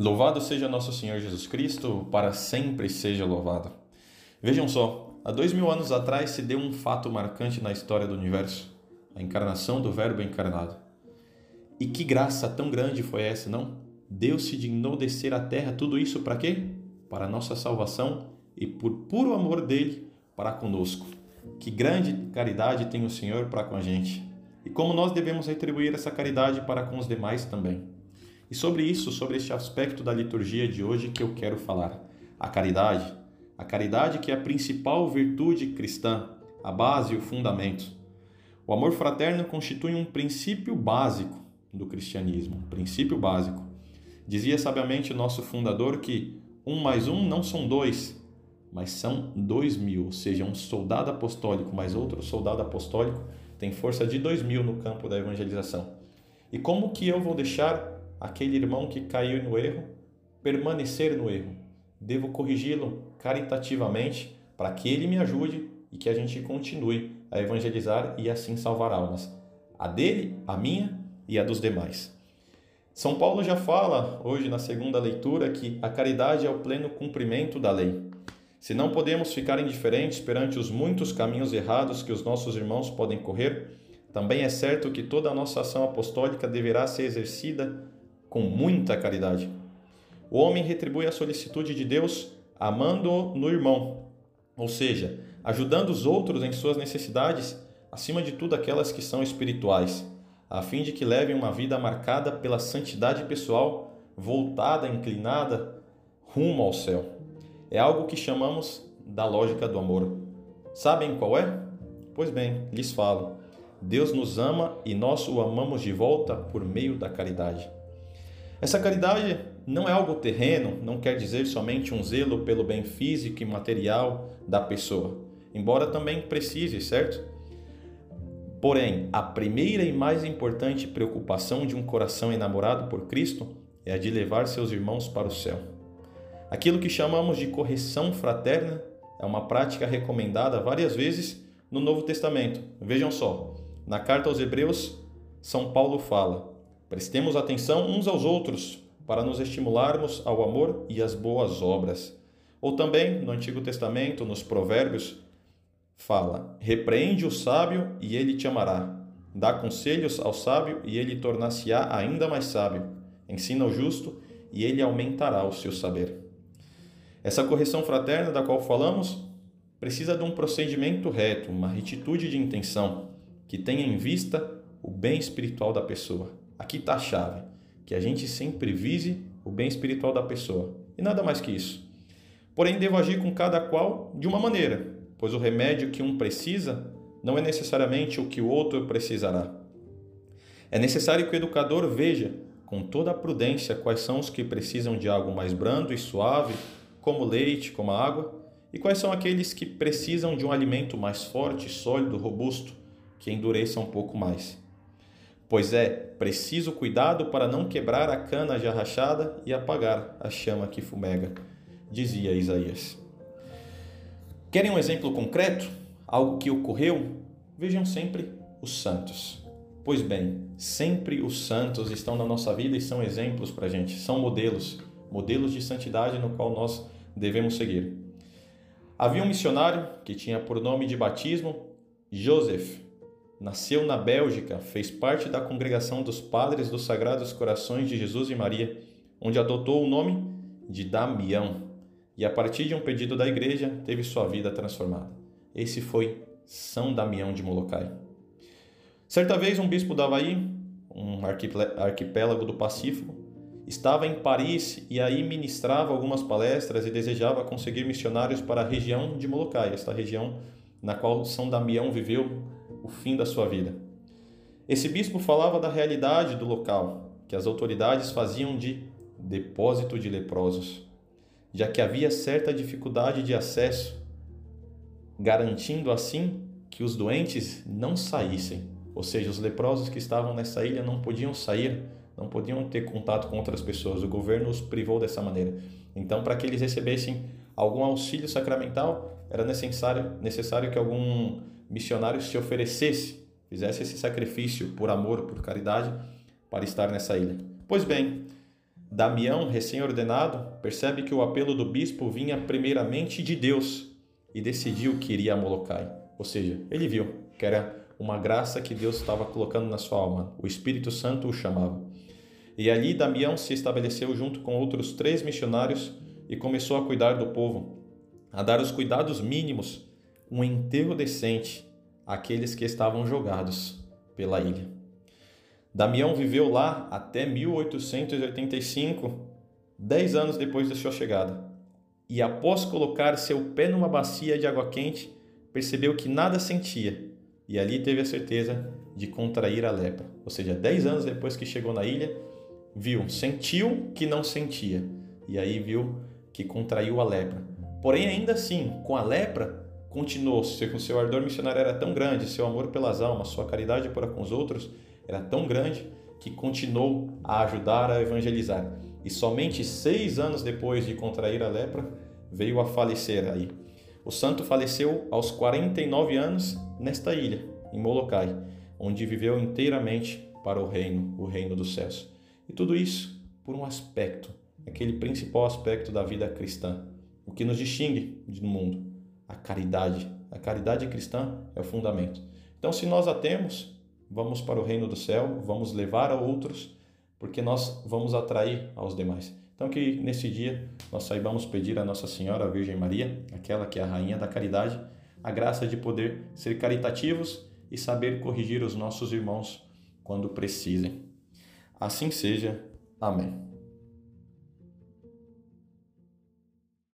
Louvado seja nosso Senhor Jesus Cristo, para sempre seja louvado. Vejam só, há dois mil anos atrás se deu um fato marcante na história do universo: a encarnação do Verbo encarnado. E que graça tão grande foi essa, não? Deus se dignou descer à terra, tudo isso para quê? Para nossa salvação e por puro amor dele para conosco. Que grande caridade tem o Senhor para com a gente. E como nós devemos retribuir essa caridade para com os demais também. E sobre isso, sobre este aspecto da liturgia de hoje que eu quero falar. A caridade. A caridade que é a principal virtude cristã, a base e o fundamento. O amor fraterno constitui um princípio básico do cristianismo, um princípio básico. Dizia sabiamente o nosso fundador que um mais um não são dois, mas são dois mil, ou seja, um soldado apostólico mais outro soldado apostólico tem força de dois mil no campo da evangelização. E como que eu vou deixar aquele irmão que caiu no erro permanecer no erro? Devo corrigi-lo caritativamente para que ele me ajude e que a gente continue a evangelizar e assim salvar almas, a dele, a minha e a dos demais. São Paulo já fala hoje na segunda leitura que a caridade é o pleno cumprimento da lei. Se não podemos ficar indiferentes perante os muitos caminhos errados que os nossos irmãos podem correr, também é certo que toda a nossa ação apostólica deverá ser exercida com muita caridade. O homem retribui a solicitude de Deus amando-o no irmão, ou seja, ajudando os outros em suas necessidades, acima de tudo aquelas que são espirituais, a fim de que levem uma vida marcada pela santidade pessoal, voltada, inclinada rumo ao céu. É algo que chamamos da lógica do amor. Sabem qual é? Pois bem, lhes falo. Deus nos ama e nós o amamos de volta por meio da caridade. Essa caridade não é algo terreno, não quer dizer somente um zelo pelo bem físico e material da pessoa, embora também precise, certo? Porém, a primeira e mais importante preocupação de um coração enamorado por Cristo é a de levar seus irmãos para o céu. Aquilo que chamamos de correção fraterna é uma prática recomendada várias vezes no Novo Testamento. Vejam só, na carta aos Hebreus, São Paulo fala: prestemos atenção uns aos outros para nos estimularmos ao amor e às boas obras. Ou também, no Antigo Testamento, nos Provérbios, fala: repreende o sábio e ele te amará. Dá conselhos ao sábio e ele tornar-se-á ainda mais sábio. Ensina o justo e ele aumentará o seu saber. Essa correção fraterna da qual falamos precisa de um procedimento reto, uma retitude de intenção que tenha em vista o bem espiritual da pessoa. Aqui está a chave, que a gente sempre vise o bem espiritual da pessoa e nada mais que isso. Porém, devo agir com cada qual de uma maneira, pois o remédio que um precisa não é necessariamente o que o outro precisará. É necessário que o educador veja com toda a prudência quais são os que precisam de algo mais brando e suave como leite, como água, e quais são aqueles que precisam de um alimento mais forte, sólido, robusto, que endureça um pouco mais. Pois é preciso cuidado para não quebrar a cana já rachada e apagar a chama que fumega, dizia Isaías. Querem um exemplo concreto? Algo que ocorreu? Vejam sempre os santos. Pois bem, sempre os santos estão na nossa vida e são exemplos para a gente, são modelos modelos de santidade no qual nós devemos seguir. Havia um missionário que tinha por nome de batismo Joseph. Nasceu na Bélgica, fez parte da congregação dos Padres dos Sagrados Corações de Jesus e Maria, onde adotou o nome de Damião e, a partir de um pedido da igreja, teve sua vida transformada. Esse foi São Damião de Molokai. Certa vez, um bispo da Havaí, um arquipélago do Pacífico, Estava em Paris e aí ministrava algumas palestras e desejava conseguir missionários para a região de Molokai, esta região na qual São Damião viveu fim da sua vida. Esse bispo falava da realidade do local, que as autoridades faziam de depósito de leprosos, já que havia certa dificuldade de acesso, garantindo assim que os doentes não saíssem, ou seja, os leprosos que estavam nessa ilha não podiam sair não podiam ter contato com outras pessoas. O governo os privou dessa maneira. Então, para que eles recebessem algum auxílio sacramental, era necessário, necessário que algum missionário se oferecesse, fizesse esse sacrifício por amor, por caridade, para estar nessa ilha. Pois bem, Damião, recém-ordenado, percebe que o apelo do bispo vinha primeiramente de Deus e decidiu que iria a Molokai. Ou seja, ele viu que era uma graça que Deus estava colocando na sua alma. O Espírito Santo o chamava. E ali Damião se estabeleceu junto com outros três missionários e começou a cuidar do povo, a dar os cuidados mínimos, um enterro decente àqueles que estavam jogados pela ilha. Damião viveu lá até 1885, dez anos depois de sua chegada. E após colocar seu pé numa bacia de água quente, percebeu que nada sentia e ali teve a certeza de contrair a lepra. Ou seja, dez anos depois que chegou na ilha, viu, sentiu que não sentia e aí viu que contraiu a lepra. Porém, ainda assim, com a lepra, continuou. Seu, seu ardor missionário era tão grande, seu amor pelas almas, sua caridade para com os outros era tão grande que continuou a ajudar a evangelizar. E somente seis anos depois de contrair a lepra, veio a falecer aí. O santo faleceu aos 49 anos nesta ilha, em Molokai, onde viveu inteiramente para o reino, o reino dos céus. E tudo isso por um aspecto, aquele principal aspecto da vida cristã, o que nos distingue do mundo, a caridade. A caridade cristã é o fundamento. Então, se nós a temos, vamos para o reino do céu, vamos levar a outros, porque nós vamos atrair aos demais. Então, que nesse dia nós saibamos pedir a Nossa Senhora, a Virgem Maria, aquela que é a rainha da caridade, a graça de poder ser caritativos e saber corrigir os nossos irmãos quando precisem. Assim seja. Amém.